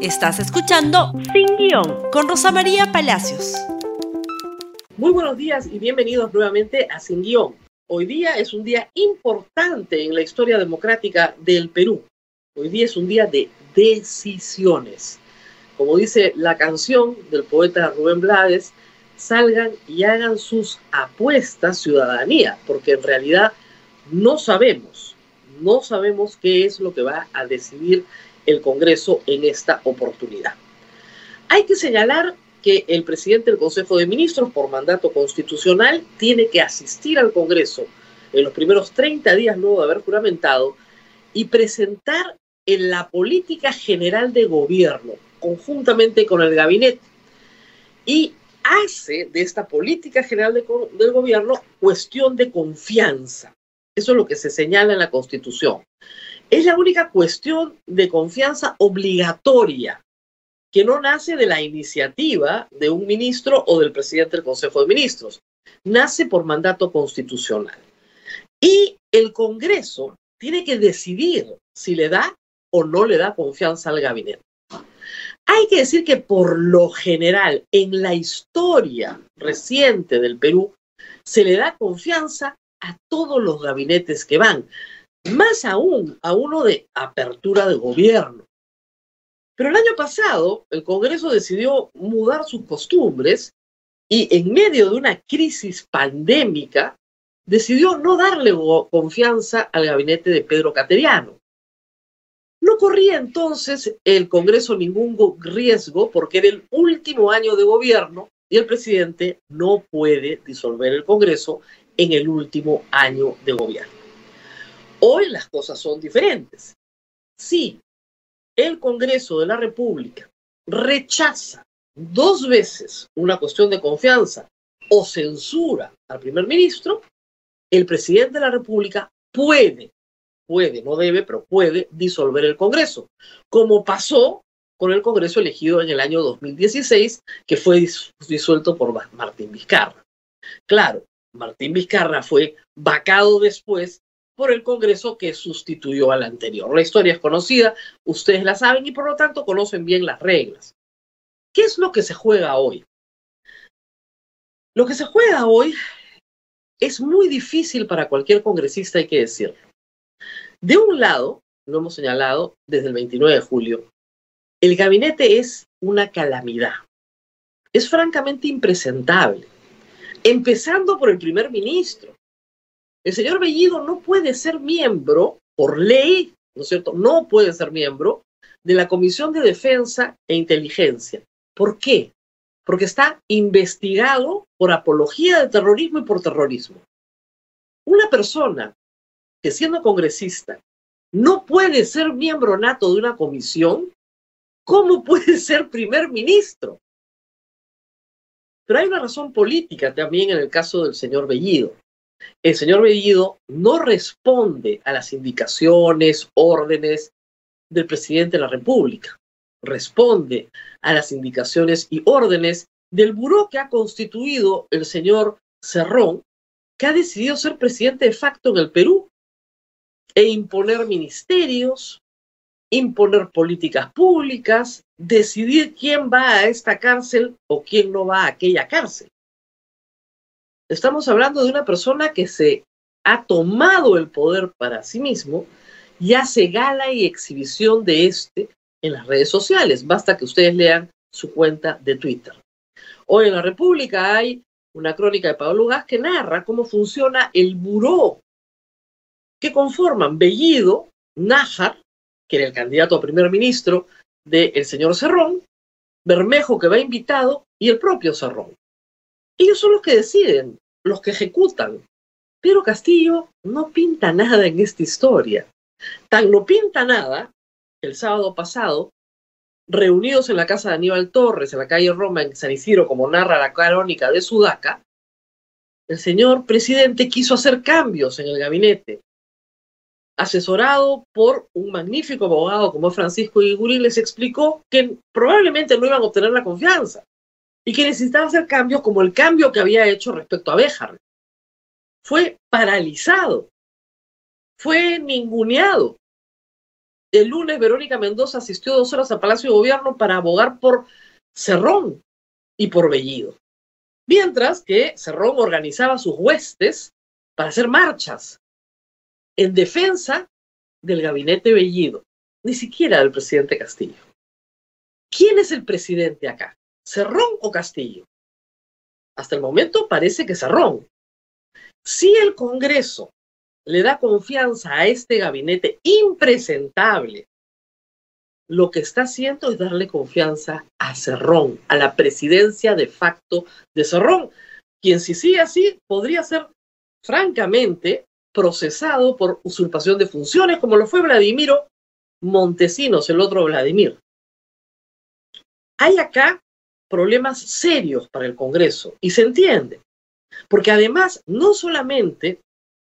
Estás escuchando Sin Guión con Rosa María Palacios. Muy buenos días y bienvenidos nuevamente a Sin Guión. Hoy día es un día importante en la historia democrática del Perú. Hoy día es un día de decisiones. Como dice la canción del poeta Rubén Blades, salgan y hagan sus apuestas ciudadanía, porque en realidad no sabemos, no sabemos qué es lo que va a decidir el Congreso en esta oportunidad. Hay que señalar que el presidente del Consejo de Ministros, por mandato constitucional, tiene que asistir al Congreso en los primeros 30 días luego de haber juramentado y presentar en la política general de gobierno, conjuntamente con el gabinete. Y hace de esta política general de, del gobierno cuestión de confianza. Eso es lo que se señala en la Constitución. Es la única cuestión de confianza obligatoria que no nace de la iniciativa de un ministro o del presidente del Consejo de Ministros. Nace por mandato constitucional. Y el Congreso tiene que decidir si le da o no le da confianza al gabinete. Hay que decir que por lo general en la historia reciente del Perú se le da confianza a todos los gabinetes que van más aún a uno de apertura de gobierno. Pero el año pasado el Congreso decidió mudar sus costumbres y en medio de una crisis pandémica decidió no darle confianza al gabinete de Pedro Cateriano. No corría entonces el Congreso ningún riesgo porque era el último año de gobierno y el presidente no puede disolver el Congreso en el último año de gobierno. Hoy las cosas son diferentes. Si el Congreso de la República rechaza dos veces una cuestión de confianza o censura al primer ministro, el presidente de la República puede, puede, no debe, pero puede disolver el Congreso, como pasó con el Congreso elegido en el año 2016, que fue disuelto por Martín Vizcarra. Claro, Martín Vizcarra fue vacado después por el Congreso que sustituyó al anterior. La historia es conocida, ustedes la saben y por lo tanto conocen bien las reglas. ¿Qué es lo que se juega hoy? Lo que se juega hoy es muy difícil para cualquier congresista, hay que decirlo. De un lado, lo hemos señalado desde el 29 de julio, el gabinete es una calamidad. Es francamente impresentable. Empezando por el primer ministro, el señor Bellido no puede ser miembro, por ley, ¿no es cierto? No puede ser miembro de la Comisión de Defensa e Inteligencia. ¿Por qué? Porque está investigado por apología de terrorismo y por terrorismo. Una persona que siendo congresista no puede ser miembro nato de una comisión, ¿cómo puede ser primer ministro? Pero hay una razón política también en el caso del señor Bellido el señor Bellido no responde a las indicaciones, órdenes del presidente de la República. Responde a las indicaciones y órdenes del buró que ha constituido el señor Cerrón, que ha decidido ser presidente de facto en el Perú e imponer ministerios, imponer políticas públicas, decidir quién va a esta cárcel o quién no va a aquella cárcel. Estamos hablando de una persona que se ha tomado el poder para sí mismo y hace gala y exhibición de este en las redes sociales. Basta que ustedes lean su cuenta de Twitter. Hoy en la República hay una crónica de Pablo Gas que narra cómo funciona el buró que conforman Bellido, Nájar, que era el candidato a primer ministro del señor Cerrón, Bermejo, que va invitado, y el propio Cerrón. Ellos son los que deciden, los que ejecutan. Pero Castillo no pinta nada en esta historia. Tan no pinta nada el sábado pasado, reunidos en la casa de Aníbal Torres, en la calle Roma, en San Isidro, como narra la crónica de Sudaca, el señor presidente quiso hacer cambios en el gabinete. Asesorado por un magnífico abogado como Francisco Igurín, les explicó que probablemente no iban a obtener la confianza y que necesitaba hacer cambios como el cambio que había hecho respecto a Béjar. Fue paralizado, fue ninguneado. el lunes Verónica Mendoza asistió dos horas al Palacio de Gobierno para abogar por Cerrón y por Bellido. Mientras que Cerrón organizaba sus huestes para hacer marchas en defensa del gabinete Bellido, ni siquiera del presidente Castillo. ¿Quién es el presidente acá? ¿Cerrón o Castillo? Hasta el momento parece que Cerrón. Si el Congreso le da confianza a este gabinete impresentable, lo que está haciendo es darle confianza a Cerrón, a la presidencia de facto de Cerrón, quien si sigue así podría ser francamente procesado por usurpación de funciones, como lo fue Vladimiro Montesinos, el otro Vladimir. Hay acá problemas serios para el Congreso y se entiende, porque además no solamente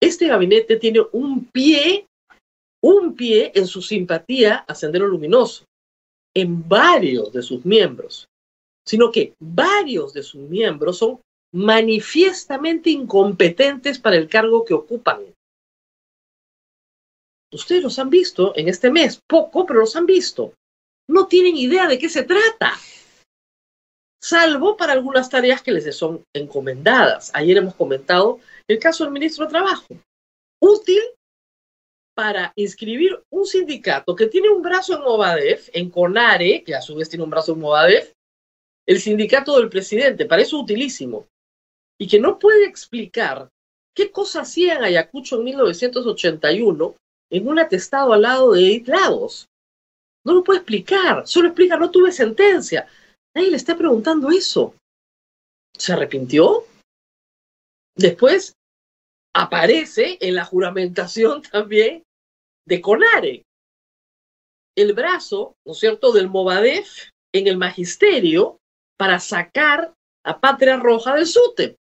este gabinete tiene un pie, un pie en su simpatía a Sendero Luminoso, en varios de sus miembros, sino que varios de sus miembros son manifiestamente incompetentes para el cargo que ocupan. Ustedes los han visto en este mes, poco, pero los han visto. No tienen idea de qué se trata, salvo para algunas tareas que les son encomendadas. Ayer hemos comentado el caso del ministro de Trabajo. Útil para inscribir un sindicato que tiene un brazo en Movadef, en CONARE, que a su vez tiene un brazo en Movadef, el sindicato del presidente, para eso utilísimo, y que no puede explicar qué cosa hacía en Ayacucho en 1981 en un atestado al lado de Edith Lagos. No lo puede explicar, solo explica no tuve sentencia. Nadie le está preguntando eso. ¿Se arrepintió? Después aparece en la juramentación también de Conare. El brazo, ¿no es cierto?, del Movadef en el magisterio para sacar a Patria Roja del SUTEP,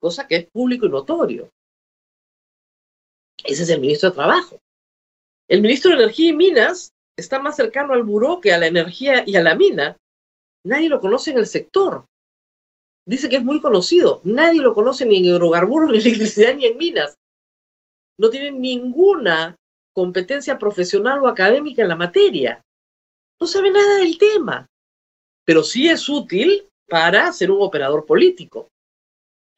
cosa que es público y notorio. Ese es el ministro de Trabajo. El ministro de Energía y Minas está más cercano al buró que a la energía y a la mina. Nadie lo conoce en el sector. Dice que es muy conocido. Nadie lo conoce ni en hidrocarburos, ni en electricidad, ni en minas. No tiene ninguna competencia profesional o académica en la materia. No sabe nada del tema. Pero sí es útil para ser un operador político.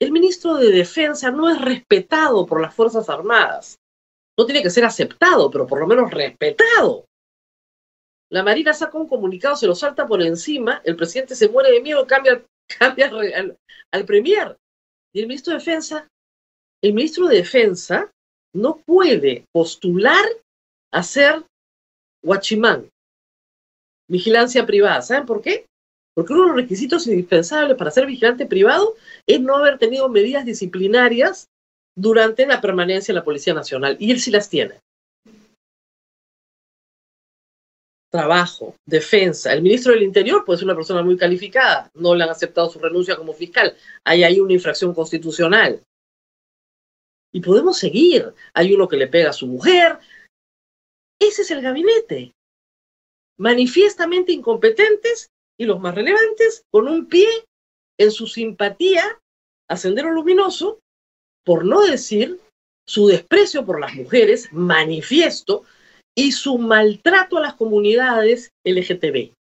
El ministro de Defensa no es respetado por las Fuerzas Armadas no tiene que ser aceptado, pero por lo menos respetado. La Marina saca un comunicado, se lo salta por encima, el presidente se muere de miedo, cambia, cambia al, premier. Y el ministro de Defensa, el ministro de Defensa no puede postular a ser guachimán, vigilancia privada. ¿Saben por qué? Porque uno de los requisitos indispensables para ser vigilante privado es no haber tenido medidas disciplinarias durante la permanencia en la Policía Nacional. Y él sí las tiene. Trabajo, defensa. El ministro del Interior puede ser una persona muy calificada. No le han aceptado su renuncia como fiscal. Ahí hay una infracción constitucional. Y podemos seguir. Hay uno que le pega a su mujer. Ese es el gabinete. Manifiestamente incompetentes y los más relevantes con un pie en su simpatía a Sendero Luminoso por no decir su desprecio por las mujeres manifiesto y su maltrato a las comunidades LGTB.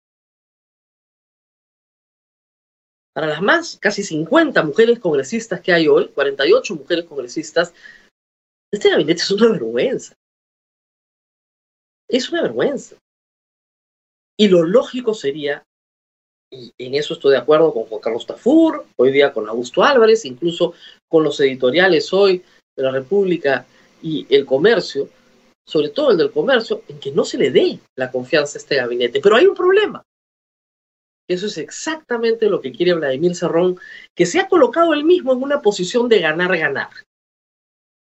Para las más, casi 50 mujeres congresistas que hay hoy, 48 mujeres congresistas, este gabinete es una vergüenza. Es una vergüenza. Y lo lógico sería, y en eso estoy de acuerdo con Juan Carlos Tafur, hoy día con Augusto Álvarez, incluso con los editoriales hoy de la República y el comercio, sobre todo el del comercio, en que no se le dé la confianza a este gabinete. Pero hay un problema. Eso es exactamente lo que quiere Vladimir Cerrón, que se ha colocado él mismo en una posición de ganar, ganar.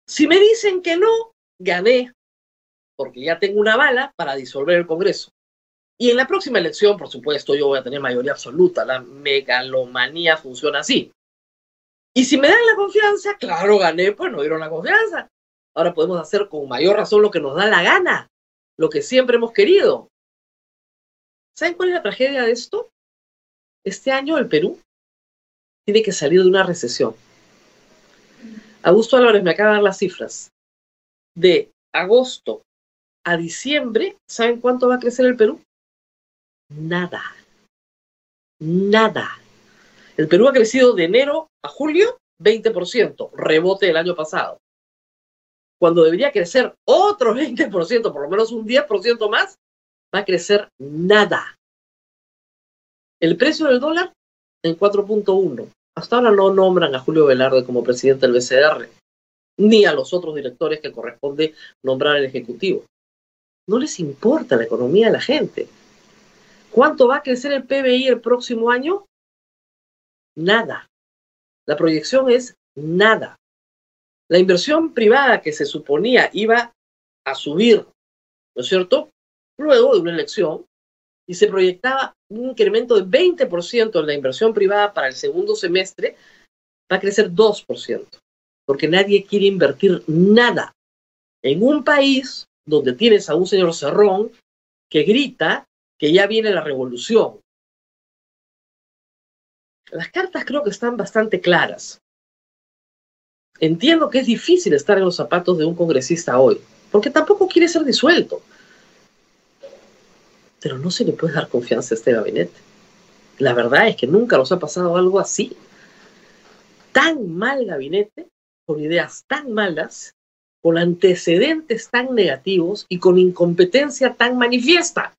Si me dicen que no, gané, porque ya tengo una bala para disolver el Congreso. Y en la próxima elección, por supuesto, yo voy a tener mayoría absoluta. La megalomanía funciona así. Y si me dan la confianza, claro, gané, pues no dieron la confianza. Ahora podemos hacer con mayor razón lo que nos da la gana, lo que siempre hemos querido. ¿Saben cuál es la tragedia de esto? Este año el Perú tiene que salir de una recesión. Augusto Álvarez me acaba de dar las cifras. De agosto a diciembre, ¿saben cuánto va a crecer el Perú? Nada. Nada. El Perú ha crecido de enero a julio 20%, rebote del año pasado. Cuando debería crecer otro 20%, por lo menos un 10% más, va a crecer nada. El precio del dólar en 4.1. Hasta ahora no nombran a Julio Velarde como presidente del BCR, ni a los otros directores que corresponde nombrar el Ejecutivo. No les importa la economía de la gente. ¿Cuánto va a crecer el PBI el próximo año? Nada. La proyección es nada. La inversión privada que se suponía iba a subir, ¿no es cierto? Luego de una elección, y se proyectaba un incremento de 20% en la inversión privada para el segundo semestre, va a crecer 2%, porque nadie quiere invertir nada en un país donde tienes a un señor Cerrón que grita que ya viene la revolución. Las cartas creo que están bastante claras. Entiendo que es difícil estar en los zapatos de un congresista hoy, porque tampoco quiere ser disuelto. Pero no se le puede dar confianza a este gabinete. La verdad es que nunca nos ha pasado algo así. Tan mal gabinete, con ideas tan malas, con antecedentes tan negativos y con incompetencia tan manifiesta.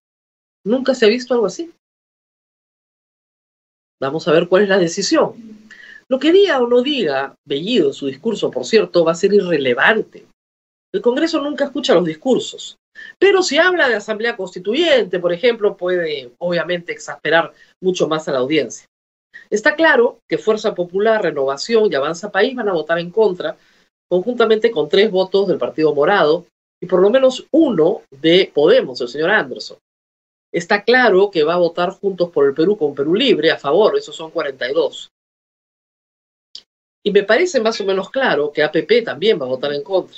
Nunca se ha visto algo así. Vamos a ver cuál es la decisión. Lo que diga o no diga Bellido su discurso, por cierto, va a ser irrelevante. El Congreso nunca escucha los discursos. Pero si habla de asamblea constituyente, por ejemplo, puede obviamente exasperar mucho más a la audiencia. Está claro que Fuerza Popular, Renovación y Avanza País van a votar en contra, conjuntamente con tres votos del Partido Morado y por lo menos uno de Podemos, el señor Anderson. Está claro que va a votar Juntos por el Perú con Perú Libre a favor, esos son 42. Y me parece más o menos claro que APP también va a votar en contra.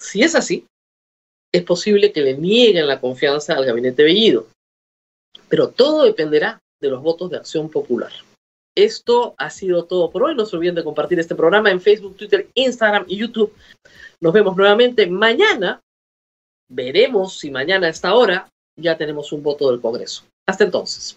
Si es así, es posible que le nieguen la confianza al gabinete Bellido. Pero todo dependerá de los votos de Acción Popular. Esto ha sido todo por hoy. No se olviden de compartir este programa en Facebook, Twitter, Instagram y YouTube. Nos vemos nuevamente mañana Veremos si mañana a esta hora ya tenemos un voto del Congreso. Hasta entonces.